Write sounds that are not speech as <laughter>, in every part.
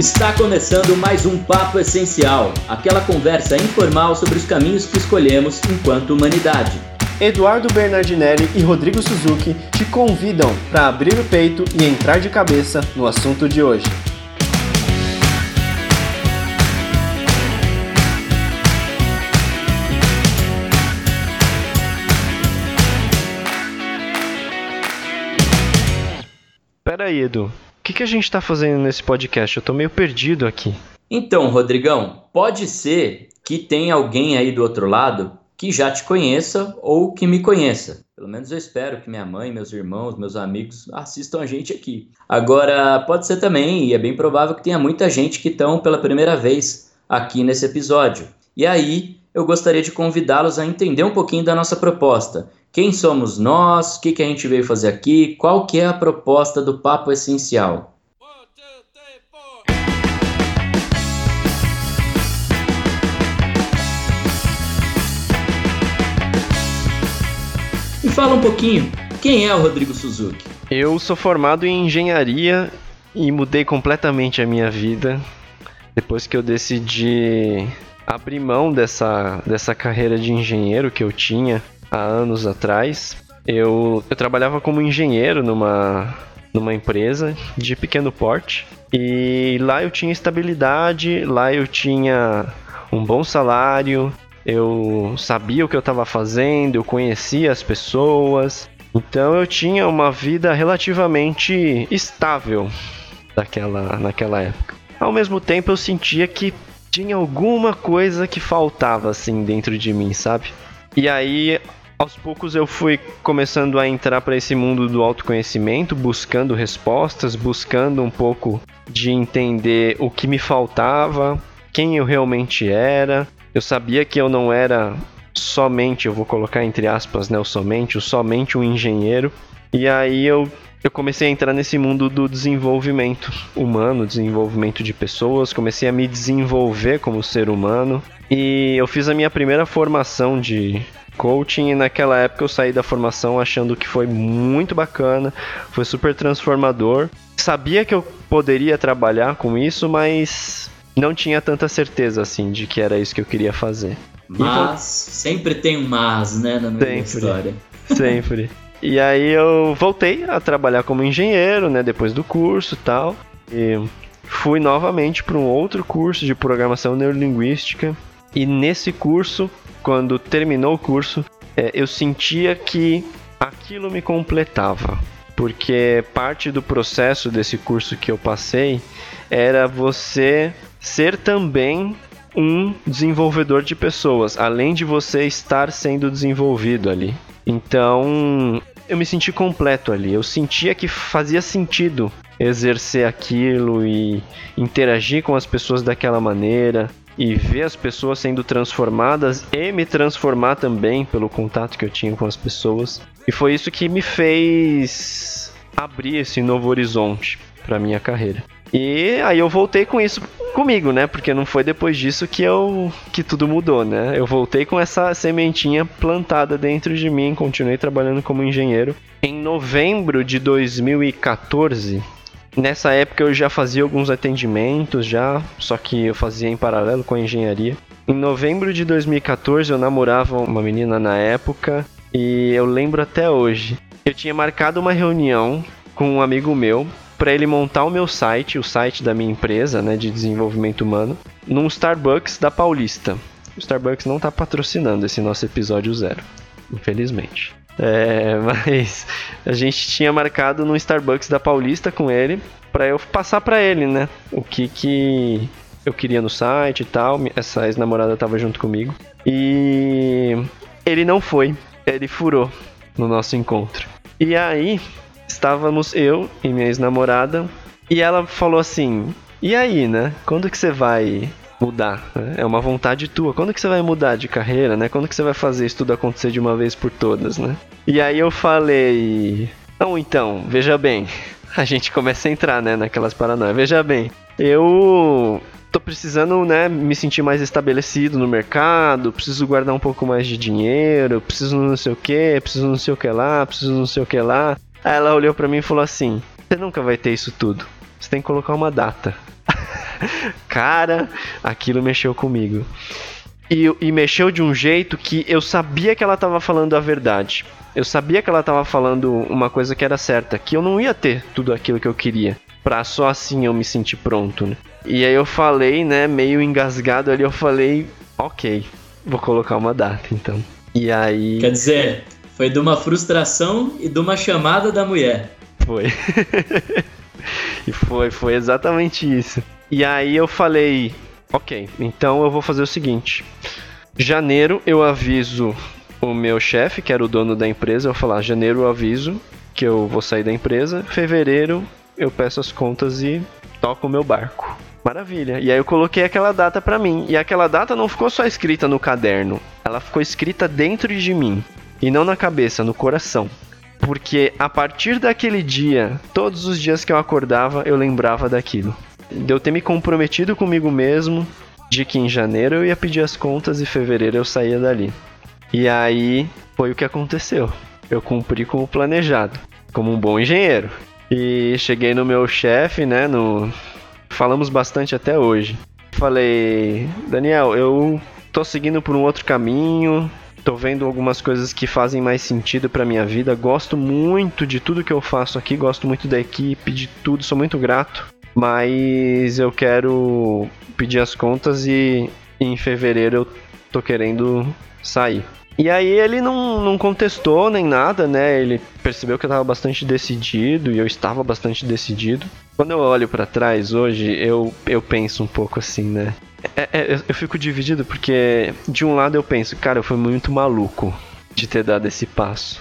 Está começando mais um Papo Essencial, aquela conversa informal sobre os caminhos que escolhemos enquanto humanidade. Eduardo Bernardinelli e Rodrigo Suzuki te convidam para abrir o peito e entrar de cabeça no assunto de hoje. Pera aí, Edu. Que, que a gente está fazendo nesse podcast? Eu tô meio perdido aqui. Então, Rodrigão, pode ser que tenha alguém aí do outro lado que já te conheça ou que me conheça. Pelo menos eu espero que minha mãe, meus irmãos, meus amigos assistam a gente aqui. Agora, pode ser também, e é bem provável que tenha muita gente que estão pela primeira vez aqui nesse episódio. E aí, eu gostaria de convidá-los a entender um pouquinho da nossa proposta. Quem somos nós? O que, que a gente veio fazer aqui? Qual que é a proposta do Papo Essencial? Me fala um pouquinho, quem é o Rodrigo Suzuki? Eu sou formado em engenharia e mudei completamente a minha vida depois que eu decidi abrir mão dessa, dessa carreira de engenheiro que eu tinha há anos atrás. Eu, eu trabalhava como engenheiro numa, numa empresa de pequeno porte e lá eu tinha estabilidade, lá eu tinha um bom salário, eu sabia o que eu estava fazendo, eu conhecia as pessoas, então eu tinha uma vida relativamente estável naquela, naquela época. Ao mesmo tempo eu sentia que tinha alguma coisa que faltava assim dentro de mim, sabe? E aí aos poucos eu fui começando a entrar para esse mundo do autoconhecimento, buscando respostas, buscando um pouco de entender o que me faltava, quem eu realmente era. Eu sabia que eu não era somente, eu vou colocar entre aspas, né, o somente, o somente um engenheiro. E aí eu eu comecei a entrar nesse mundo do desenvolvimento humano, desenvolvimento de pessoas, comecei a me desenvolver como ser humano e eu fiz a minha primeira formação de coaching e naquela época eu saí da formação achando que foi muito bacana, foi super transformador. Sabia que eu poderia trabalhar com isso, mas não tinha tanta certeza assim de que era isso que eu queria fazer. Mas sempre tem um mas, né, na minha história. Sempre. <laughs> E aí eu voltei a trabalhar como engenheiro, né, depois do curso tal. E fui novamente para um outro curso de programação neurolinguística. E nesse curso, quando terminou o curso, é, eu sentia que aquilo me completava. Porque parte do processo desse curso que eu passei era você ser também um desenvolvedor de pessoas, além de você estar sendo desenvolvido ali. Então, eu me senti completo ali. Eu sentia que fazia sentido exercer aquilo e interagir com as pessoas daquela maneira e ver as pessoas sendo transformadas e me transformar também pelo contato que eu tinha com as pessoas. E foi isso que me fez abrir esse novo horizonte para minha carreira. E aí eu voltei com isso comigo, né? Porque não foi depois disso que eu que tudo mudou, né? Eu voltei com essa sementinha plantada dentro de mim, continuei trabalhando como engenheiro. Em novembro de 2014, nessa época eu já fazia alguns atendimentos já, só que eu fazia em paralelo com a engenharia. Em novembro de 2014 eu namorava uma menina na época e eu lembro até hoje. Eu tinha marcado uma reunião com um amigo meu para ele montar o meu site, o site da minha empresa, né, de desenvolvimento humano, num Starbucks da Paulista. O Starbucks não está patrocinando esse nosso episódio zero, infelizmente. É, <laughs> mas a gente tinha marcado no Starbucks da Paulista com ele para eu passar para ele, né, o que que eu queria no site e tal. Essa ex-namorada tava junto comigo e ele não foi, ele furou no nosso encontro. E aí estávamos eu e minha ex-namorada e ela falou assim: "E aí, né? Quando que você vai mudar? É uma vontade tua. Quando que você vai mudar de carreira, né? Quando que você vai fazer isso tudo acontecer de uma vez por todas, né?" E aí eu falei: "Não, então, veja bem, <laughs> a gente começa a entrar, né, naquelas paranoias. Veja bem, eu tô precisando, né, me sentir mais estabelecido no mercado, preciso guardar um pouco mais de dinheiro, preciso não sei o que, preciso não sei o que lá, preciso não sei o que lá. Aí ela olhou para mim e falou assim: Você nunca vai ter isso tudo. Você tem que colocar uma data. <laughs> Cara, aquilo mexeu comigo. E, e, mexeu de um jeito que eu sabia que ela estava falando a verdade. Eu sabia que ela estava falando uma coisa que era certa, que eu não ia ter tudo aquilo que eu queria. Pra só assim eu me sentir pronto, né? E aí eu falei, né, meio engasgado ali, eu falei, ok, vou colocar uma data então. E aí. Quer dizer, foi de uma frustração e de uma chamada da mulher. Foi. <laughs> e foi, foi exatamente isso. E aí eu falei, ok, então eu vou fazer o seguinte. Janeiro eu aviso o meu chefe, que era o dono da empresa, eu falar, janeiro eu aviso que eu vou sair da empresa, fevereiro eu peço as contas e toco o meu barco. Maravilha. E aí eu coloquei aquela data para mim. E aquela data não ficou só escrita no caderno, ela ficou escrita dentro de mim e não na cabeça, no coração. Porque a partir daquele dia, todos os dias que eu acordava, eu lembrava daquilo. De eu ter me comprometido comigo mesmo de que em janeiro eu ia pedir as contas e fevereiro eu saía dali. E aí foi o que aconteceu. Eu cumpri como planejado, como um bom engenheiro. E cheguei no meu chefe, né, no falamos bastante até hoje. Falei, Daniel, eu tô seguindo por um outro caminho, tô vendo algumas coisas que fazem mais sentido para minha vida. Gosto muito de tudo que eu faço aqui, gosto muito da equipe, de tudo, sou muito grato. Mas eu quero pedir as contas e em fevereiro eu tô querendo sair. E aí ele não, não contestou nem nada, né? Ele percebeu que eu estava bastante decidido e eu estava bastante decidido. Quando eu olho para trás hoje, eu, eu penso um pouco assim, né? É, é, eu fico dividido porque de um lado eu penso, cara, eu fui muito maluco de ter dado esse passo.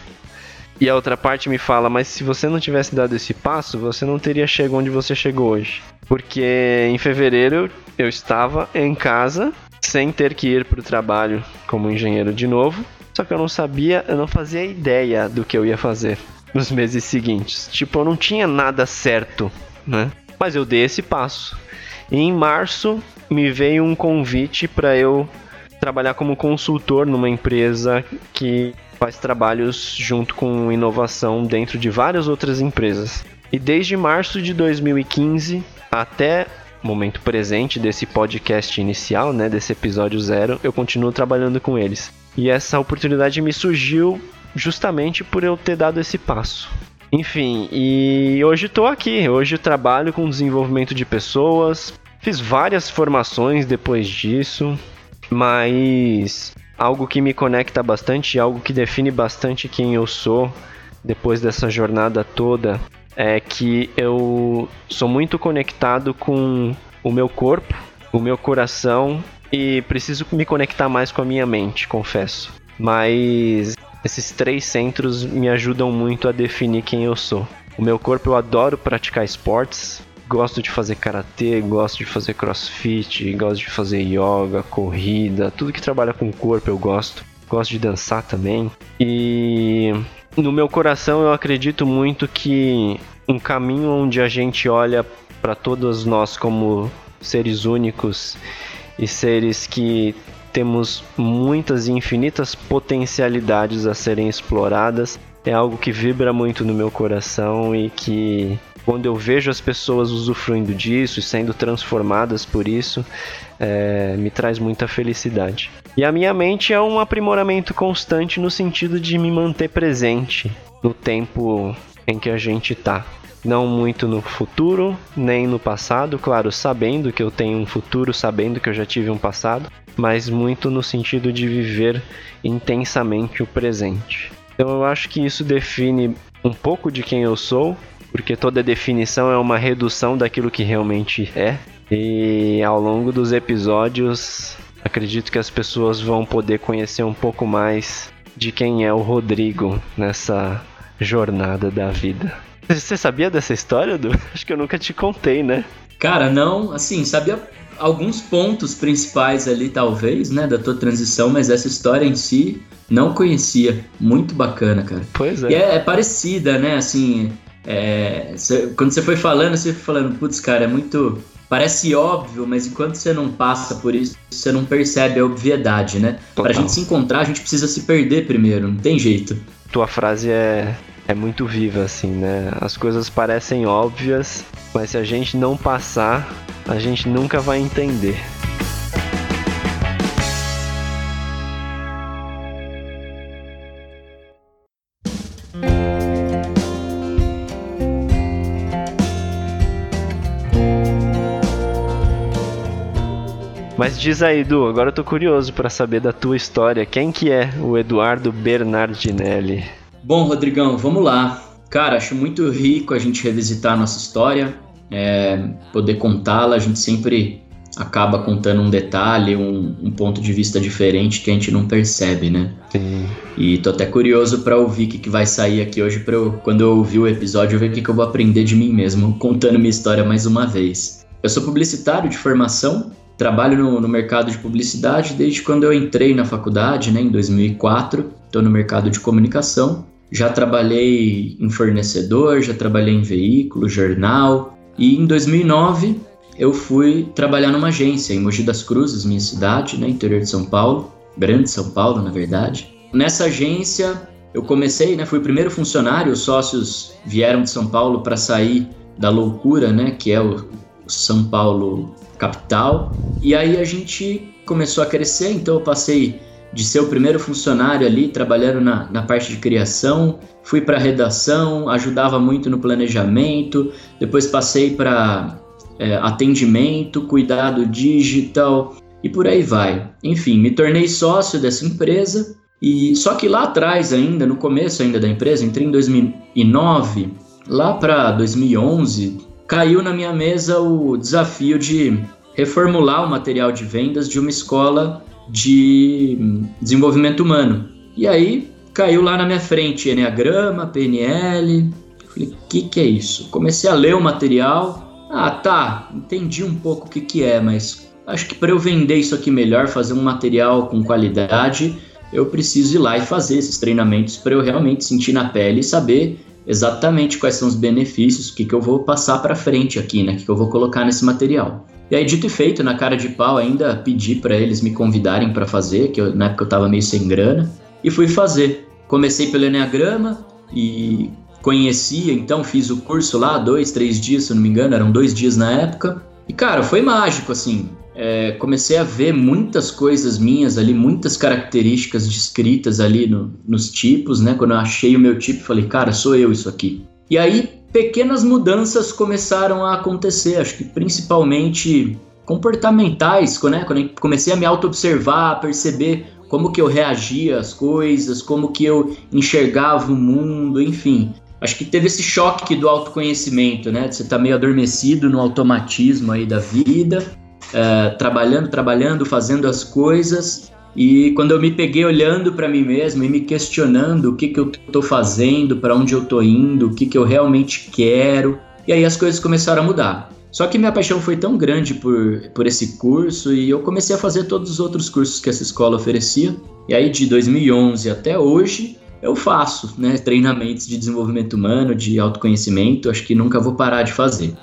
E a outra parte me fala, mas se você não tivesse dado esse passo, você não teria chegado onde você chegou hoje. Porque em fevereiro eu estava em casa sem ter que ir para o trabalho como engenheiro de novo. Só que eu não sabia, eu não fazia ideia do que eu ia fazer nos meses seguintes. Tipo, eu não tinha nada certo, né? Mas eu dei esse passo. E em março me veio um convite para eu trabalhar como consultor numa empresa que faz trabalhos junto com inovação dentro de várias outras empresas. E desde março de 2015 até momento presente desse podcast inicial, né, desse episódio zero, eu continuo trabalhando com eles. E essa oportunidade me surgiu justamente por eu ter dado esse passo. Enfim, e hoje estou aqui. Hoje trabalho com desenvolvimento de pessoas. Fiz várias formações depois disso, mas algo que me conecta bastante, algo que define bastante quem eu sou depois dessa jornada toda é que eu sou muito conectado com o meu corpo, o meu coração e preciso me conectar mais com a minha mente, confesso. Mas esses três centros me ajudam muito a definir quem eu sou. O meu corpo eu adoro praticar esportes, gosto de fazer karatê, gosto de fazer crossfit, gosto de fazer yoga, corrida, tudo que trabalha com o corpo eu gosto. Gosto de dançar também. E no meu coração eu acredito muito que um caminho onde a gente olha para todos nós como seres únicos e seres que temos muitas e infinitas potencialidades a serem exploradas é algo que vibra muito no meu coração e que quando eu vejo as pessoas usufruindo disso e sendo transformadas por isso, é, me traz muita felicidade. E a minha mente é um aprimoramento constante no sentido de me manter presente no tempo em que a gente está. Não muito no futuro, nem no passado, claro, sabendo que eu tenho um futuro, sabendo que eu já tive um passado, mas muito no sentido de viver intensamente o presente. Então eu acho que isso define um pouco de quem eu sou, porque toda definição é uma redução daquilo que realmente é. E ao longo dos episódios, acredito que as pessoas vão poder conhecer um pouco mais de quem é o Rodrigo nessa jornada da vida. Você sabia dessa história, Du? <laughs> Acho que eu nunca te contei, né? Cara, não, assim, sabia alguns pontos principais ali, talvez, né, da tua transição, mas essa história em si não conhecia. Muito bacana, cara. Pois é. E é, é parecida, né, assim, é, cê, quando você foi falando, você foi falando, putz, cara, é muito parece óbvio, mas enquanto você não passa por isso, você não percebe a obviedade, né? Total. Pra gente se encontrar, a gente precisa se perder primeiro, não tem jeito. Tua frase é, é muito viva, assim, né? As coisas parecem óbvias, mas se a gente não passar, a gente nunca vai entender. Mas diz aí, Du, agora eu tô curioso para saber da tua história. Quem que é o Eduardo Bernardinelli? Bom, Rodrigão, vamos lá. Cara, acho muito rico a gente revisitar a nossa história, é, poder contá-la. A gente sempre acaba contando um detalhe, um, um, ponto de vista diferente que a gente não percebe, né? Sim. E tô até curioso para ouvir o que, que vai sair aqui hoje, para eu, quando eu ouvir o episódio, ver o que, que eu vou aprender de mim mesmo, contando minha história mais uma vez. Eu sou publicitário de formação, Trabalho no, no, mercado de publicidade desde quando eu entrei na faculdade, né, em 2004. Estou no mercado de comunicação. Já trabalhei em fornecedor, já trabalhei em veículo, jornal. E em 2009 eu fui trabalhar numa agência em Mogi das Cruzes, minha cidade, né, interior de São Paulo, grande São Paulo, na verdade. Nessa agência eu comecei, né, fui o primeiro funcionário. Os sócios vieram de São Paulo para sair da loucura, né, que é o, o São Paulo capital. E aí a gente começou a crescer, então eu passei de ser o primeiro funcionário ali, trabalhando na, na parte de criação, fui para redação, ajudava muito no planejamento, depois passei para é, atendimento, cuidado digital e por aí vai. Enfim, me tornei sócio dessa empresa. E só que lá atrás ainda, no começo ainda da empresa, entrei em 2009, lá para 2011, caiu na minha mesa o desafio de reformular o material de vendas de uma escola de desenvolvimento humano. E aí caiu lá na minha frente Enneagrama, PNL. Falei, o que, que é isso? Comecei a ler o material. Ah, tá, entendi um pouco o que, que é, mas acho que para eu vender isso aqui melhor, fazer um material com qualidade, eu preciso ir lá e fazer esses treinamentos para eu realmente sentir na pele e saber exatamente quais são os benefícios, o que, que eu vou passar para frente aqui, né? O que, que eu vou colocar nesse material. E aí, dito e feito, na cara de pau, ainda pedi para eles me convidarem para fazer, que eu, na época eu estava meio sem grana, e fui fazer. Comecei pelo Enneagrama e conhecia, então fiz o curso lá, dois, três dias, se não me engano, eram dois dias na época. E cara, foi mágico, assim é, comecei a ver muitas coisas minhas ali, muitas características descritas ali no, nos tipos, né? Quando eu achei o meu tipo, falei, cara, sou eu isso aqui. E aí, pequenas mudanças começaram a acontecer, acho que principalmente comportamentais, né? Quando eu comecei a me auto-observar, perceber como que eu reagia às coisas, como que eu enxergava o mundo, enfim. Acho que teve esse choque do autoconhecimento, né? De você estar tá meio adormecido no automatismo aí da vida uh, trabalhando, trabalhando, fazendo as coisas. E quando eu me peguei olhando para mim mesmo e me questionando o que, que eu estou fazendo, para onde eu estou indo, o que, que eu realmente quero, e aí as coisas começaram a mudar. Só que minha paixão foi tão grande por, por esse curso e eu comecei a fazer todos os outros cursos que essa escola oferecia. E aí de 2011 até hoje eu faço né, treinamentos de desenvolvimento humano, de autoconhecimento, acho que nunca vou parar de fazer.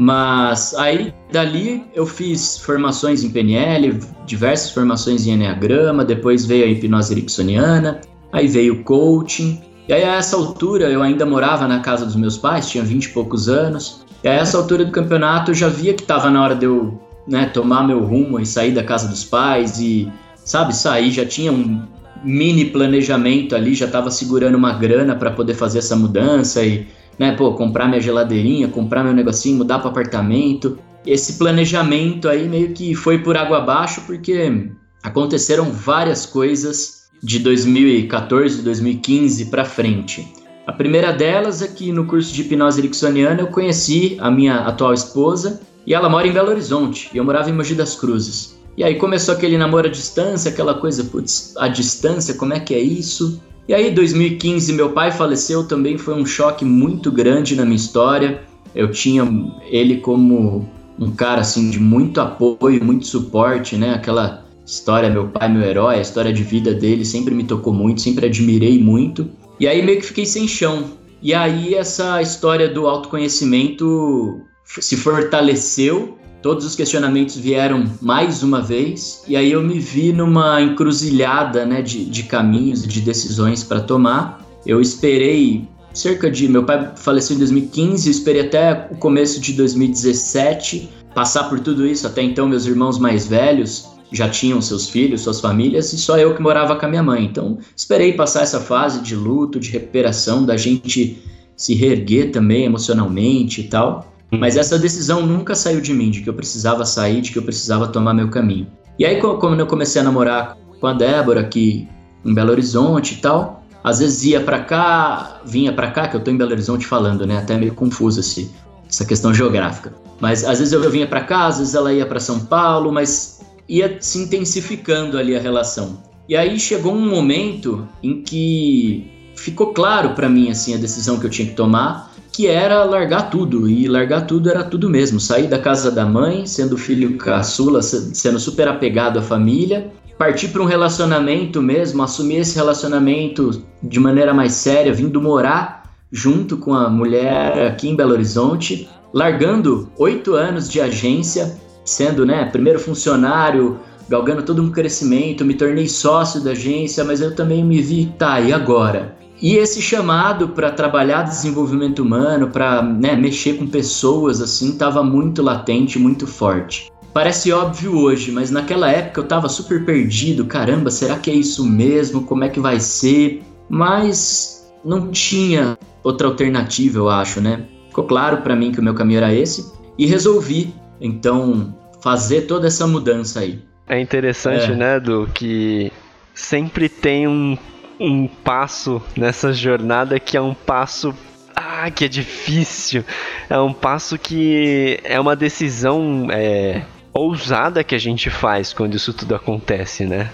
Mas aí dali eu fiz formações em PNL, diversas formações em Enneagrama, depois veio a hipnose ericksoniana, aí veio o coaching. E aí a essa altura eu ainda morava na casa dos meus pais, tinha 20 e poucos anos. E a essa altura do campeonato eu já via que estava na hora de eu né, tomar meu rumo e sair da casa dos pais e, sabe, sair. Já tinha um mini planejamento ali, já estava segurando uma grana para poder fazer essa mudança e né? Pô, comprar minha geladeirinha, comprar meu negocinho, mudar para apartamento. Esse planejamento aí meio que foi por água abaixo porque aconteceram várias coisas de 2014, 2015 para frente. A primeira delas é que no curso de hipnose ericksoniana eu conheci a minha atual esposa e ela mora em Belo Horizonte e eu morava em Mogi das Cruzes. E aí começou aquele namoro à distância, aquela coisa, putz, a distância, como é que é isso? E aí, 2015, meu pai faleceu também, foi um choque muito grande na minha história. Eu tinha ele como um cara assim de muito apoio, muito suporte, né? Aquela história, meu pai, meu herói, a história de vida dele sempre me tocou muito, sempre admirei muito. E aí meio que fiquei sem chão. E aí essa história do autoconhecimento se fortaleceu Todos os questionamentos vieram mais uma vez, e aí eu me vi numa encruzilhada né, de, de caminhos e de decisões para tomar. Eu esperei cerca de. Meu pai faleceu em 2015, eu esperei até o começo de 2017 passar por tudo isso. Até então, meus irmãos mais velhos já tinham seus filhos, suas famílias, e só eu que morava com a minha mãe. Então, esperei passar essa fase de luto, de recuperação, da gente se reerguer também emocionalmente e tal. Mas essa decisão nunca saiu de mim, de que eu precisava sair, de que eu precisava tomar meu caminho. E aí, quando eu comecei a namorar com a Débora aqui em Belo Horizonte e tal, às vezes ia para cá, vinha para cá, que eu tô em Belo Horizonte falando, né? Até meio confuso esse, essa questão geográfica. Mas às vezes eu vinha para cá, às vezes ela ia para São Paulo, mas ia se intensificando ali a relação. E aí chegou um momento em que ficou claro para mim assim a decisão que eu tinha que tomar, que era largar tudo. E largar tudo era tudo mesmo, sair da casa da mãe, sendo filho caçula, sendo super apegado à família, partir para um relacionamento mesmo, assumir esse relacionamento de maneira mais séria, vindo morar junto com a mulher aqui em Belo Horizonte, largando oito anos de agência, sendo né, primeiro funcionário, galgando todo um crescimento, me tornei sócio da agência, mas eu também me vi, tá, e agora? E esse chamado para trabalhar desenvolvimento humano, para né, mexer com pessoas, assim, estava muito latente, muito forte. Parece óbvio hoje, mas naquela época eu estava super perdido. Caramba, será que é isso mesmo? Como é que vai ser? Mas não tinha outra alternativa, eu acho, né? Ficou claro para mim que o meu caminho era esse e resolvi então fazer toda essa mudança aí. É interessante, é. né, do que sempre tem um um passo nessa jornada que é um passo ah, que é difícil. É um passo que é uma decisão é, ousada que a gente faz quando isso tudo acontece, né?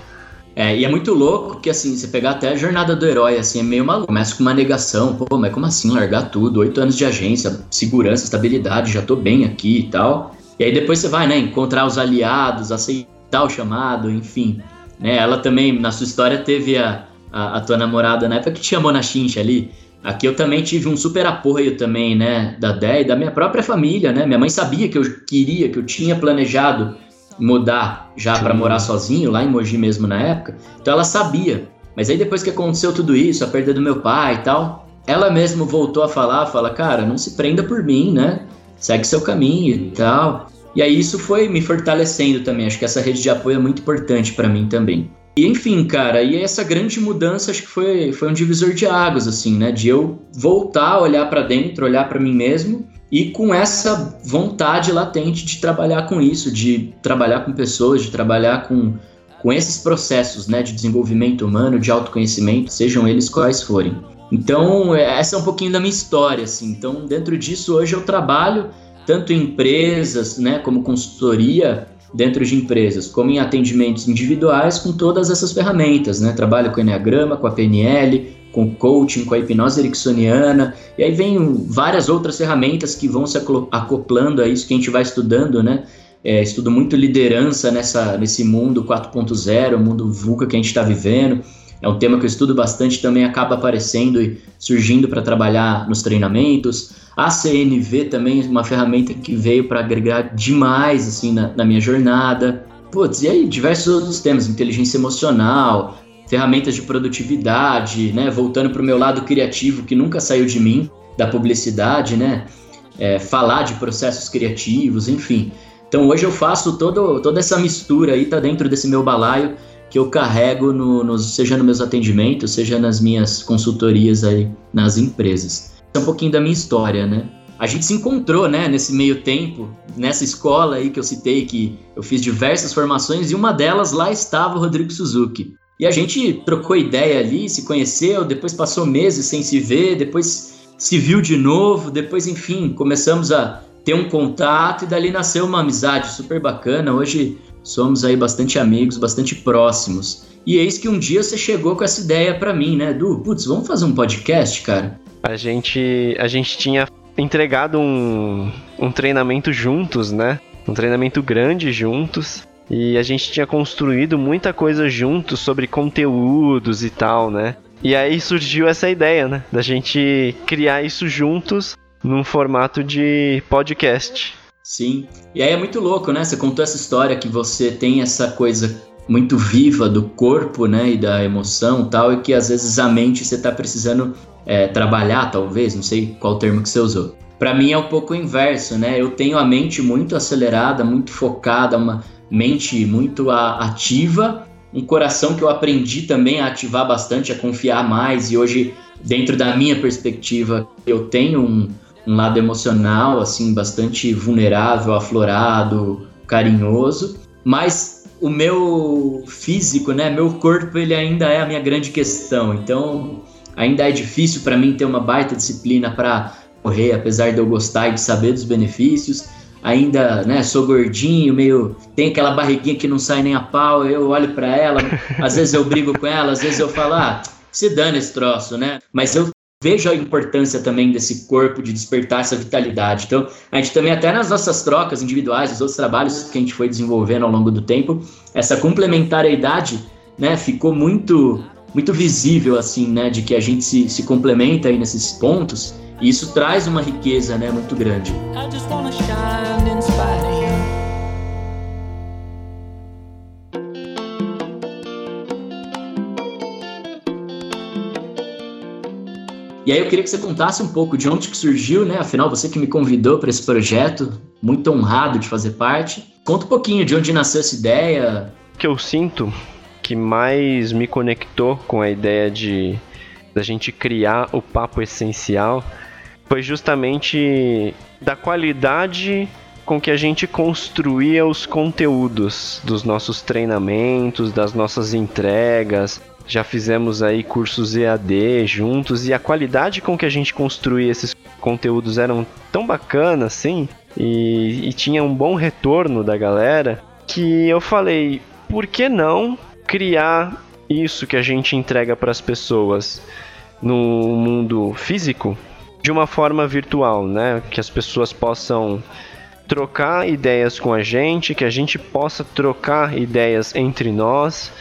É, e é muito louco que, assim, você pegar até a jornada do herói, assim, é meio maluco. Começa com uma negação, pô, mas como assim largar tudo? Oito anos de agência, segurança, estabilidade, já tô bem aqui e tal. E aí depois você vai, né, encontrar os aliados, aceitar o chamado, enfim. Né, ela também, na sua história, teve a, a, a tua namorada na época que te chamou na chincha ali. Aqui eu também tive um super apoio também, né, da Dé e da minha própria família, né? Minha mãe sabia que eu queria, que eu tinha planejado mudar já para morar sozinho lá em Mogi mesmo na época. Então ela sabia. Mas aí depois que aconteceu tudo isso, a perda do meu pai e tal, ela mesmo voltou a falar, fala, cara, não se prenda por mim, né? Segue seu caminho e tal. E aí isso foi me fortalecendo também. Acho que essa rede de apoio é muito importante para mim também. E enfim, cara, e essa grande mudança acho que foi, foi um divisor de águas, assim, né? De eu voltar a olhar para dentro, olhar para mim mesmo e com essa vontade latente de trabalhar com isso, de trabalhar com pessoas, de trabalhar com, com esses processos, né? De desenvolvimento humano, de autoconhecimento, sejam eles quais forem. Então, essa é um pouquinho da minha história, assim. Então, dentro disso, hoje eu trabalho tanto em empresas, né, como consultoria, dentro de empresas, como em atendimentos individuais com todas essas ferramentas, né? Trabalho com Enneagrama, com a PNL, com coaching, com a hipnose ericksoniana, e aí vem várias outras ferramentas que vão se acoplando a isso que a gente vai estudando, né? É, estudo muito liderança nessa, nesse mundo 4.0, mundo VUCA que a gente está vivendo. É um tema que eu estudo bastante, também acaba aparecendo e surgindo para trabalhar nos treinamentos. A CNV também é uma ferramenta que veio para agregar demais assim na, na, minha jornada. Putz, e aí diversos outros temas, inteligência emocional, ferramentas de produtividade, né? Voltando para o meu lado criativo que nunca saiu de mim, da publicidade, né? É, falar de processos criativos, enfim. Então hoje eu faço todo, toda essa mistura aí, tá dentro desse meu balaio que eu carrego no, no, seja nos meus atendimentos, seja nas minhas consultorias aí nas empresas um pouquinho da minha história, né? A gente se encontrou, né, nesse meio tempo, nessa escola aí que eu citei, que eu fiz diversas formações, e uma delas lá estava o Rodrigo Suzuki. E a gente trocou ideia ali, se conheceu, depois passou meses sem se ver, depois se viu de novo, depois, enfim, começamos a ter um contato e dali nasceu uma amizade super bacana. Hoje somos aí bastante amigos, bastante próximos. E eis que um dia você chegou com essa ideia para mim, né, Du? Putz, vamos fazer um podcast, cara? a gente, a gente tinha entregado um, um treinamento juntos, né? Um treinamento grande juntos. E a gente tinha construído muita coisa juntos sobre conteúdos e tal, né? E aí surgiu essa ideia, né? Da gente criar isso juntos num formato de podcast. Sim. E aí é muito louco, né? Você contou essa história que você tem essa coisa muito viva do corpo, né, e da emoção tal, e que às vezes a mente você está precisando é, trabalhar, talvez, não sei qual termo que você usou. para mim é um pouco o inverso, né? Eu tenho a mente muito acelerada, muito focada, uma mente muito ativa, um coração que eu aprendi também a ativar bastante, a confiar mais e hoje, dentro da minha perspectiva, eu tenho um, um lado emocional assim bastante vulnerável, aflorado, carinhoso, mas o meu físico, né, meu corpo, ele ainda é a minha grande questão. Então, ainda é difícil para mim ter uma baita disciplina para correr, apesar de eu gostar e de saber dos benefícios. Ainda, né, sou gordinho, meio tem aquela barriguinha que não sai nem a pau. Eu olho para ela, às vezes eu brigo com ela, às vezes eu falo, ah, se dane esse troço, né? Mas eu vejo a importância também desse corpo de despertar essa vitalidade. Então, a gente também, até nas nossas trocas individuais, os outros trabalhos que a gente foi desenvolvendo ao longo do tempo, essa complementariedade né, ficou muito muito visível, assim, né, de que a gente se, se complementa aí nesses pontos, e isso traz uma riqueza, né, muito grande. E aí eu queria que você contasse um pouco de onde que surgiu, né? Afinal, você que me convidou para esse projeto, muito honrado de fazer parte. Conta um pouquinho de onde nasceu essa ideia. O que eu sinto que mais me conectou com a ideia de da gente criar o papo essencial foi justamente da qualidade com que a gente construía os conteúdos dos nossos treinamentos, das nossas entregas, já fizemos aí cursos EAD juntos e a qualidade com que a gente construía esses conteúdos eram tão bacana assim e, e tinha um bom retorno da galera que eu falei, por que não criar isso que a gente entrega para as pessoas no mundo físico de uma forma virtual, né? Que as pessoas possam trocar ideias com a gente, que a gente possa trocar ideias entre nós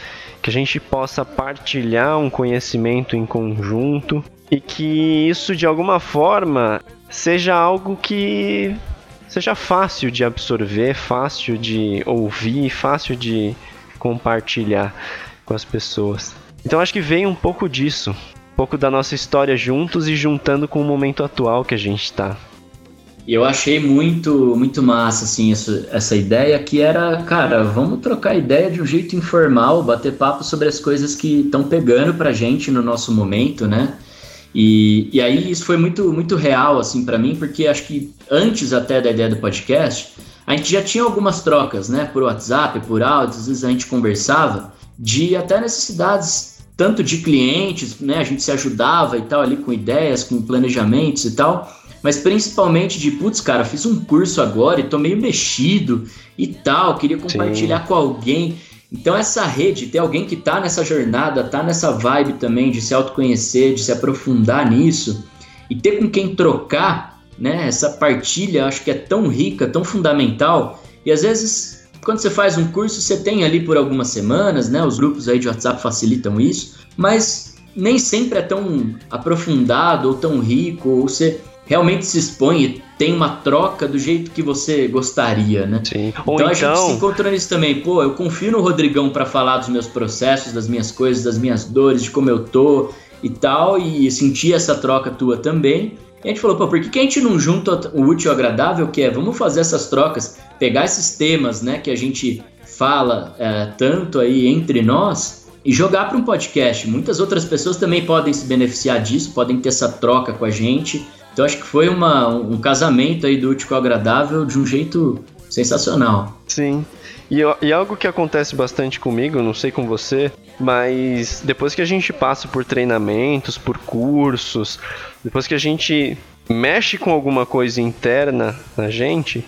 que a gente possa partilhar um conhecimento em conjunto e que isso de alguma forma seja algo que seja fácil de absorver, fácil de ouvir, fácil de compartilhar com as pessoas. Então acho que vem um pouco disso, um pouco da nossa história juntos e juntando com o momento atual que a gente está. E eu achei muito, muito massa, assim, essa, essa ideia que era, cara, vamos trocar ideia de um jeito informal, bater papo sobre as coisas que estão pegando pra gente no nosso momento, né? E, e aí isso foi muito, muito real, assim, para mim, porque acho que antes até da ideia do podcast, a gente já tinha algumas trocas, né? Por WhatsApp, por áudio, às vezes a gente conversava de até necessidades, tanto de clientes, né? A gente se ajudava e tal ali com ideias, com planejamentos e tal mas principalmente de, putz, cara, fiz um curso agora e tô meio mexido e tal, queria compartilhar Sim. com alguém. Então essa rede, ter alguém que tá nessa jornada, tá nessa vibe também de se autoconhecer, de se aprofundar nisso e ter com quem trocar, né? Essa partilha, acho que é tão rica, tão fundamental. E às vezes, quando você faz um curso, você tem ali por algumas semanas, né? Os grupos aí de WhatsApp facilitam isso, mas nem sempre é tão aprofundado ou tão rico, ou você realmente se expõe e tem uma troca do jeito que você gostaria, né? Sim. Então, a gente então- se encontrou nisso também. Pô, eu confio no Rodrigão para falar dos meus processos, das minhas coisas, das minhas dores, de como eu tô e tal, e sentir essa troca tua também. E a gente falou, pô, por que, que a gente não junta o útil ao agradável, que é, vamos fazer essas trocas, pegar esses temas, né, que a gente fala é, tanto aí entre nós e jogar para um podcast. Muitas outras pessoas também podem se beneficiar disso, podem ter essa troca com a gente. Então acho que foi uma, um casamento aí do útil com agradável de um jeito sensacional. Sim. E, e algo que acontece bastante comigo, não sei com você, mas depois que a gente passa por treinamentos, por cursos, depois que a gente mexe com alguma coisa interna na gente,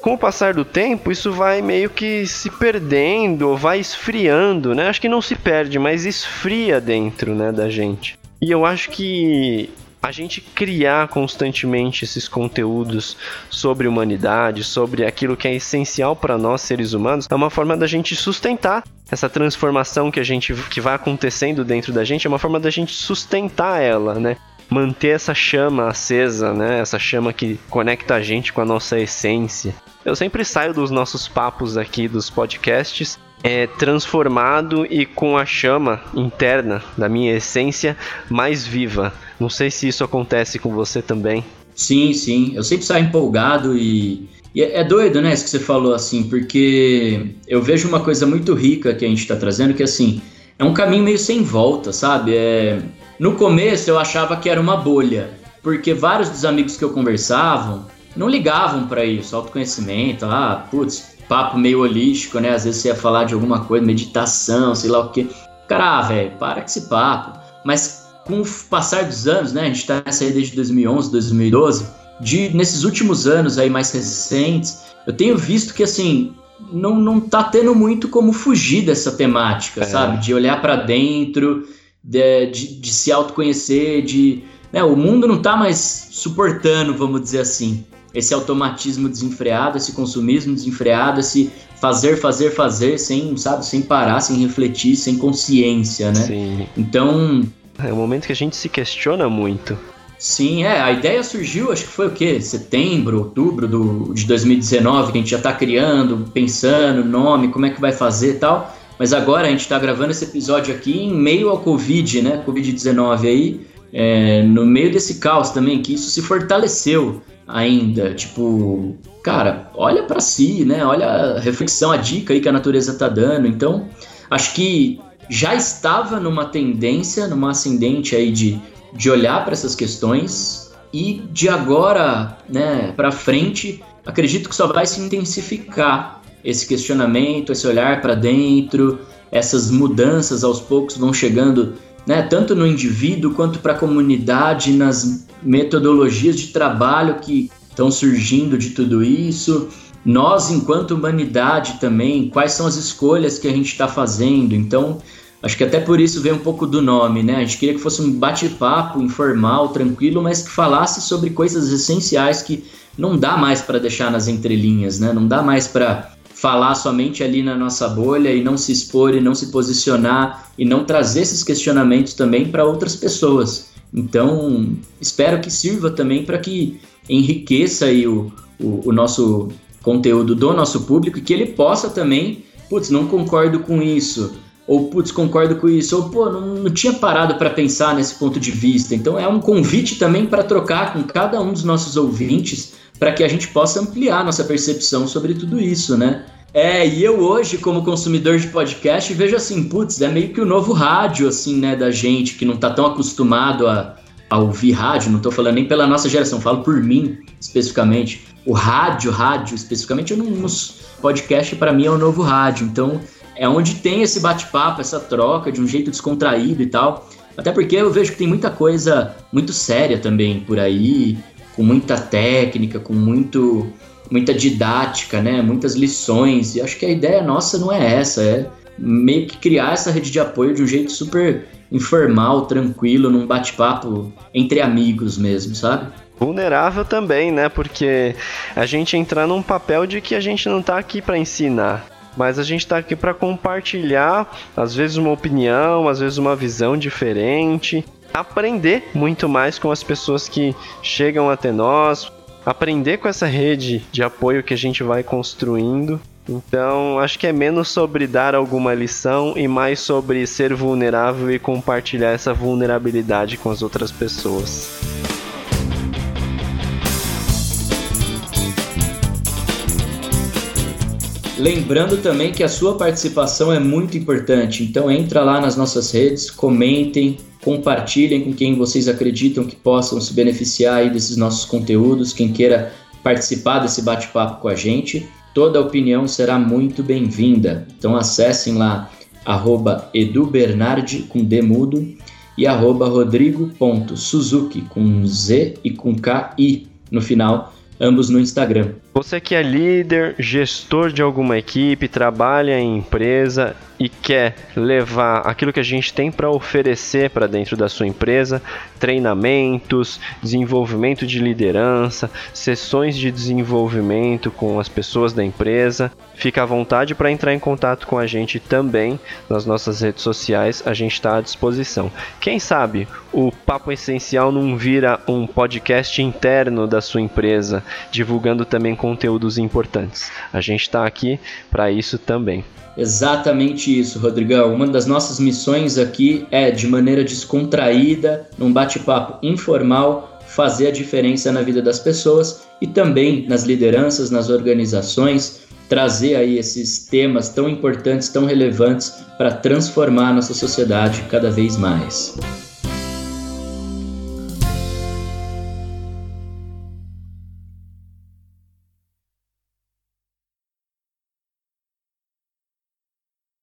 com o passar do tempo, isso vai meio que se perdendo, vai esfriando, né? Acho que não se perde, mas esfria dentro, né, da gente. E eu acho que a gente criar constantemente esses conteúdos sobre humanidade, sobre aquilo que é essencial para nós seres humanos, é uma forma da gente sustentar essa transformação que a gente que vai acontecendo dentro da gente, é uma forma da gente sustentar ela, né? Manter essa chama acesa, né? Essa chama que conecta a gente com a nossa essência. Eu sempre saio dos nossos papos aqui dos podcasts é, transformado e com a chama interna da minha essência mais viva. Não sei se isso acontece com você também. Sim, sim. Eu sempre saio empolgado e, e é, é doido, né, isso que você falou, assim, porque eu vejo uma coisa muito rica que a gente está trazendo, que assim, é um caminho meio sem volta, sabe? É... No começo eu achava que era uma bolha, porque vários dos amigos que eu conversava não ligavam para isso, autoconhecimento, ah, putz, papo meio holístico, né? Às vezes você ia falar de alguma coisa, meditação, sei lá o quê. Cara, ah, velho, para com esse papo. Mas com o passar dos anos, né? A gente tá nessa aí desde 2011, 2012. De, nesses últimos anos aí mais recentes, eu tenho visto que, assim, não, não tá tendo muito como fugir dessa temática, é. sabe? De olhar para dentro, de, de, de, se autoconhecer, de... Né? O mundo não tá mais suportando, vamos dizer assim esse automatismo desenfreado, esse consumismo desenfreado, esse fazer, fazer, fazer, sem, sabe, sem parar, sem refletir, sem consciência, né? Sim. Então. É um momento que a gente se questiona muito. Sim, é. A ideia surgiu, acho que foi o quê? Setembro, outubro do, de 2019, que a gente já tá criando, pensando, nome, como é que vai fazer e tal. Mas agora a gente tá gravando esse episódio aqui em meio ao Covid, né? Covid-19 aí. É, no meio desse caos também, que isso se fortaleceu ainda. Tipo, cara, olha para si, né? Olha a reflexão, a dica aí que a natureza tá dando. Então, acho que já estava numa tendência, numa ascendente aí de, de olhar para essas questões e de agora, né, para frente, acredito que só vai se intensificar esse questionamento, esse olhar para dentro, essas mudanças aos poucos vão chegando, né, tanto no indivíduo quanto para a comunidade, nas metodologias de trabalho que estão surgindo de tudo isso. Nós, enquanto humanidade também, quais são as escolhas que a gente está fazendo? Então, acho que até por isso vem um pouco do nome, né? A gente queria que fosse um bate-papo informal, tranquilo, mas que falasse sobre coisas essenciais que não dá mais para deixar nas entrelinhas, né? Não dá mais para falar somente ali na nossa bolha e não se expor e não se posicionar e não trazer esses questionamentos também para outras pessoas. Então, espero que sirva também para que enriqueça aí o, o, o, nosso conteúdo do nosso público e que ele possa também, putz, não concordo com isso, ou putz, concordo com isso, ou pô, não, não tinha parado para pensar nesse ponto de vista. Então, é um convite também para trocar com cada um dos nossos ouvintes para que a gente possa ampliar nossa percepção sobre tudo isso, né? É, e eu hoje, como consumidor de podcast, vejo assim, putz, é meio que o novo rádio, assim, né, da gente, que não tá tão acostumado a, a ouvir rádio, não tô falando nem pela nossa geração, falo por mim, especificamente. O rádio, rádio, especificamente, eu não, nos podcast para mim é o novo rádio, então é onde tem esse bate-papo, essa troca de um jeito descontraído e tal. Até porque eu vejo que tem muita coisa muito séria também por aí, com muita técnica, com muito muita didática, né? Muitas lições. E acho que a ideia nossa não é essa, é meio que criar essa rede de apoio de um jeito super informal, tranquilo, num bate-papo entre amigos mesmo, sabe? Vulnerável também, né? Porque a gente entrar num papel de que a gente não tá aqui para ensinar, mas a gente está aqui para compartilhar, às vezes uma opinião, às vezes uma visão diferente, aprender muito mais com as pessoas que chegam até nós, aprender com essa rede de apoio que a gente vai construindo. Então, acho que é menos sobre dar alguma lição e mais sobre ser vulnerável e compartilhar essa vulnerabilidade com as outras pessoas. Lembrando também que a sua participação é muito importante, então entra lá nas nossas redes, comentem, compartilhem com quem vocês acreditam que possam se beneficiar desses nossos conteúdos, quem queira participar desse bate-papo com a gente. Toda opinião será muito bem-vinda. Então acessem lá arroba edubernardi com D mudo e arroba rodrigo.suzuki com Z e com K I no final, ambos no Instagram. Você que é líder, gestor de alguma equipe, trabalha em empresa e quer levar aquilo que a gente tem para oferecer para dentro da sua empresa, treinamentos, desenvolvimento de liderança, sessões de desenvolvimento com as pessoas da empresa, fica à vontade para entrar em contato com a gente também nas nossas redes sociais, a gente está à disposição. Quem sabe o Papo Essencial não vira um podcast interno da sua empresa, divulgando também conteúdos importantes. A gente está aqui para isso também. Exatamente isso, Rodrigão. Uma das nossas missões aqui é, de maneira descontraída, num bate-papo informal, fazer a diferença na vida das pessoas e também nas lideranças, nas organizações, trazer aí esses temas tão importantes, tão relevantes para transformar a nossa sociedade cada vez mais.